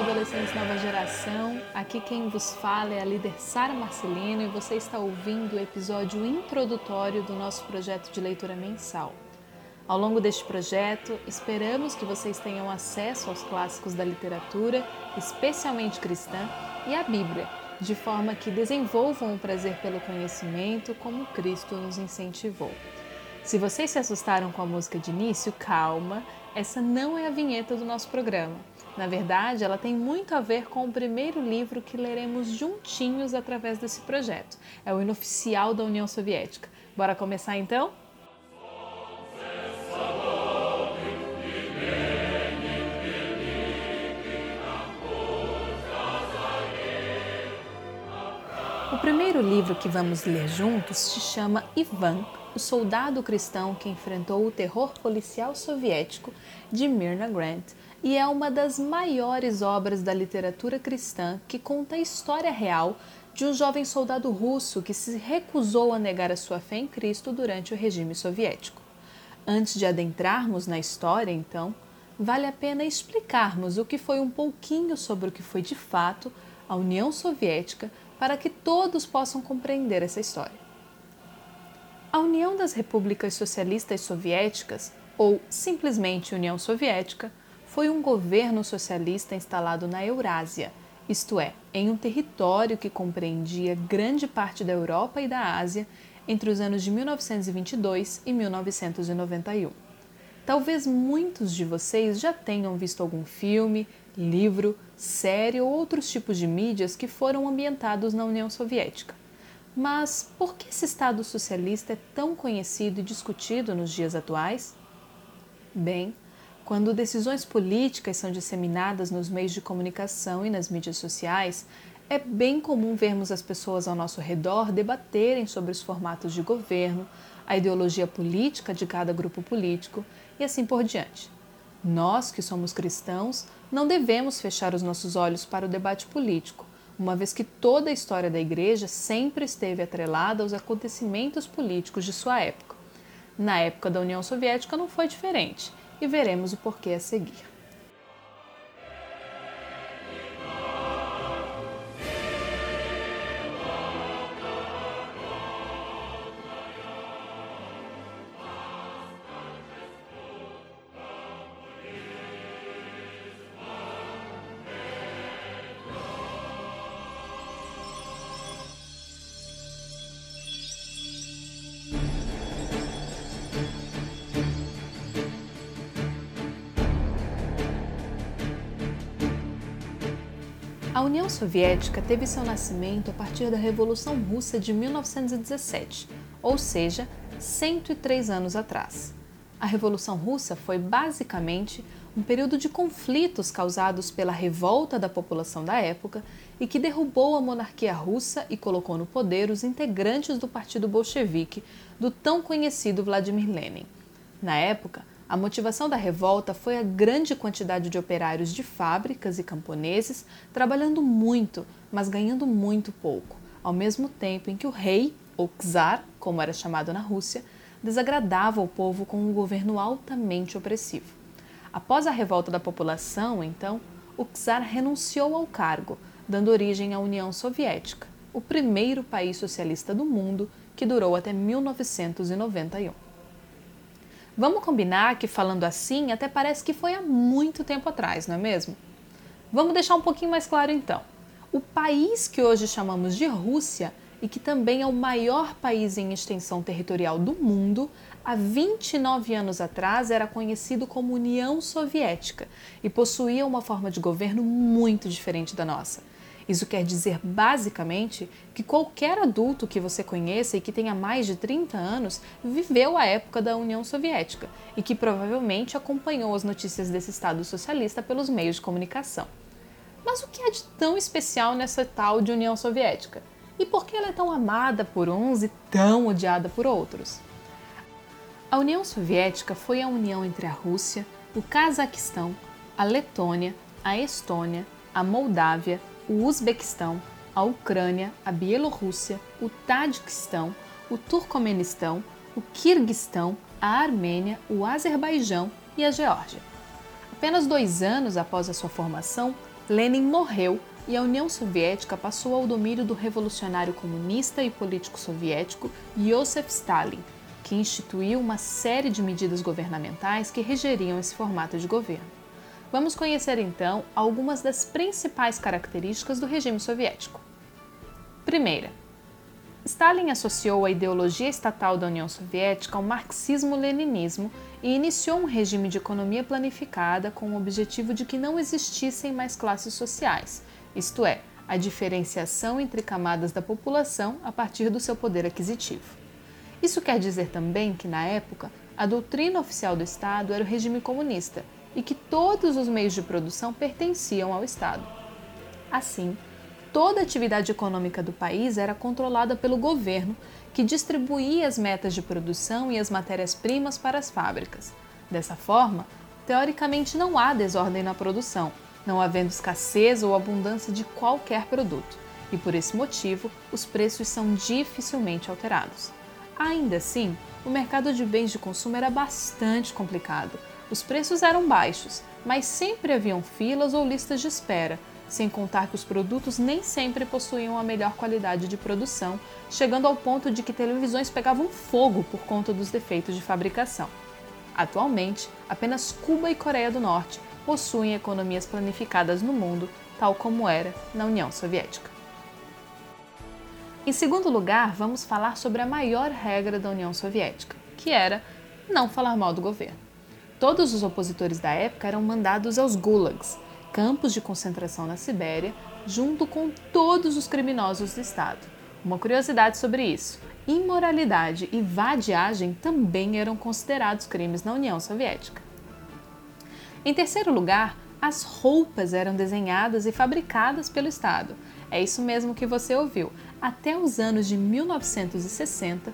adolescentes nova geração. Aqui quem vos fala é a líder Sara Marcelino e você está ouvindo o episódio introdutório do nosso projeto de leitura mensal. Ao longo deste projeto, esperamos que vocês tenham acesso aos clássicos da literatura, especialmente cristã, e à Bíblia, de forma que desenvolvam o prazer pelo conhecimento como Cristo nos incentivou. Se vocês se assustaram com a música de início, calma, essa não é a vinheta do nosso programa. Na verdade, ela tem muito a ver com o primeiro livro que leremos juntinhos através desse projeto. É o hino oficial da União Soviética. Bora começar então? O primeiro livro que vamos ler juntos se chama Ivan, o soldado cristão que enfrentou o terror policial soviético de Myrna Grant e é uma das maiores obras da literatura cristã que conta a história real de um jovem soldado russo que se recusou a negar a sua fé em Cristo durante o regime soviético. Antes de adentrarmos na história, então, vale a pena explicarmos o que foi um pouquinho sobre o que foi de fato a União Soviética para que todos possam compreender essa história. A União das Repúblicas Socialistas Soviéticas, ou simplesmente União Soviética, foi um governo socialista instalado na Eurásia, isto é, em um território que compreendia grande parte da Europa e da Ásia entre os anos de 1922 e 1991. Talvez muitos de vocês já tenham visto algum filme, livro, série ou outros tipos de mídias que foram ambientados na União Soviética. Mas por que esse Estado socialista é tão conhecido e discutido nos dias atuais? Bem, quando decisões políticas são disseminadas nos meios de comunicação e nas mídias sociais, é bem comum vermos as pessoas ao nosso redor debaterem sobre os formatos de governo, a ideologia política de cada grupo político e assim por diante. Nós, que somos cristãos, não devemos fechar os nossos olhos para o debate político, uma vez que toda a história da Igreja sempre esteve atrelada aos acontecimentos políticos de sua época. Na época da União Soviética não foi diferente, e veremos o porquê a seguir. A União Soviética teve seu nascimento a partir da Revolução Russa de 1917, ou seja, 103 anos atrás. A Revolução Russa foi basicamente um período de conflitos causados pela revolta da população da época e que derrubou a monarquia russa e colocou no poder os integrantes do Partido Bolchevique do tão conhecido Vladimir Lenin. Na época, a motivação da revolta foi a grande quantidade de operários de fábricas e camponeses trabalhando muito, mas ganhando muito pouco, ao mesmo tempo em que o rei, ou czar, como era chamado na Rússia, desagradava o povo com um governo altamente opressivo. Após a revolta da população, então, o czar renunciou ao cargo, dando origem à União Soviética, o primeiro país socialista do mundo que durou até 1991. Vamos combinar que, falando assim, até parece que foi há muito tempo atrás, não é mesmo? Vamos deixar um pouquinho mais claro então. O país que hoje chamamos de Rússia e que também é o maior país em extensão territorial do mundo, há 29 anos atrás era conhecido como União Soviética e possuía uma forma de governo muito diferente da nossa. Isso quer dizer, basicamente, que qualquer adulto que você conheça e que tenha mais de 30 anos viveu a época da União Soviética e que provavelmente acompanhou as notícias desse Estado socialista pelos meios de comunicação. Mas o que há de tão especial nessa tal de União Soviética? E por que ela é tão amada por uns e tão odiada por outros? A União Soviética foi a união entre a Rússia, o Cazaquistão, a Letônia, a Estônia, a Moldávia, o Uzbequistão, a Ucrânia, a Bielorrússia, o Tadiquistão, o Turcomenistão, o Quirguistão, a Armênia, o Azerbaijão e a Geórgia. Apenas dois anos após a sua formação, Lenin morreu e a União Soviética passou ao domínio do revolucionário comunista e político soviético Joseph Stalin, que instituiu uma série de medidas governamentais que regeriam esse formato de governo. Vamos conhecer então algumas das principais características do regime soviético. Primeira, Stalin associou a ideologia estatal da União Soviética ao marxismo-leninismo e iniciou um regime de economia planificada com o objetivo de que não existissem mais classes sociais, isto é, a diferenciação entre camadas da população a partir do seu poder aquisitivo. Isso quer dizer também que, na época, a doutrina oficial do Estado era o regime comunista e que todos os meios de produção pertenciam ao Estado. Assim, toda a atividade econômica do país era controlada pelo governo, que distribuía as metas de produção e as matérias-primas para as fábricas. Dessa forma, teoricamente não há desordem na produção, não havendo escassez ou abundância de qualquer produto, e por esse motivo os preços são dificilmente alterados. Ainda assim, o mercado de bens de consumo era bastante complicado. Os preços eram baixos, mas sempre haviam filas ou listas de espera, sem contar que os produtos nem sempre possuíam a melhor qualidade de produção, chegando ao ponto de que televisões pegavam fogo por conta dos defeitos de fabricação. Atualmente, apenas Cuba e Coreia do Norte possuem economias planificadas no mundo, tal como era na União Soviética. Em segundo lugar, vamos falar sobre a maior regra da União Soviética, que era não falar mal do governo. Todos os opositores da época eram mandados aos gulags, campos de concentração na Sibéria, junto com todos os criminosos do Estado. Uma curiosidade sobre isso: imoralidade e vadiagem também eram considerados crimes na União Soviética. Em terceiro lugar, as roupas eram desenhadas e fabricadas pelo Estado. É isso mesmo que você ouviu. Até os anos de 1960,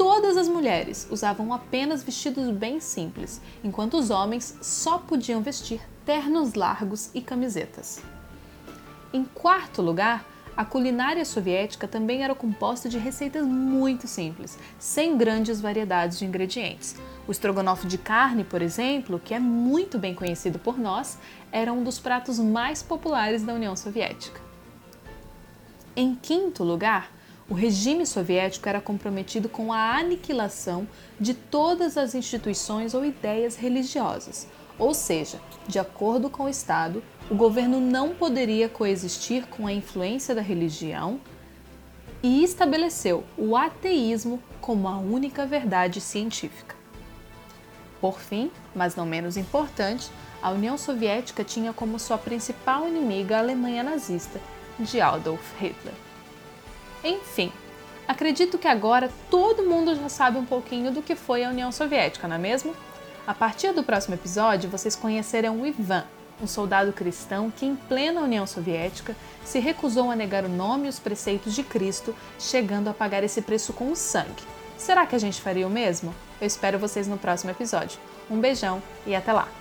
todas as mulheres usavam apenas vestidos bem simples, enquanto os homens só podiam vestir ternos largos e camisetas. Em quarto lugar, a culinária soviética também era composta de receitas muito simples, sem grandes variedades de ingredientes. O estrogonofe de carne, por exemplo, que é muito bem conhecido por nós, era um dos pratos mais populares da União Soviética. Em quinto lugar, o regime soviético era comprometido com a aniquilação de todas as instituições ou ideias religiosas, ou seja, de acordo com o Estado, o governo não poderia coexistir com a influência da religião e estabeleceu o ateísmo como a única verdade científica. Por fim, mas não menos importante, a União Soviética tinha como sua principal inimiga a Alemanha nazista, de Adolf Hitler. Enfim, acredito que agora todo mundo já sabe um pouquinho do que foi a União Soviética, não é mesmo? A partir do próximo episódio, vocês conhecerão o Ivan, um soldado cristão que, em plena União Soviética, se recusou a negar o nome e os preceitos de Cristo, chegando a pagar esse preço com o sangue. Será que a gente faria o mesmo? Eu espero vocês no próximo episódio. Um beijão e até lá!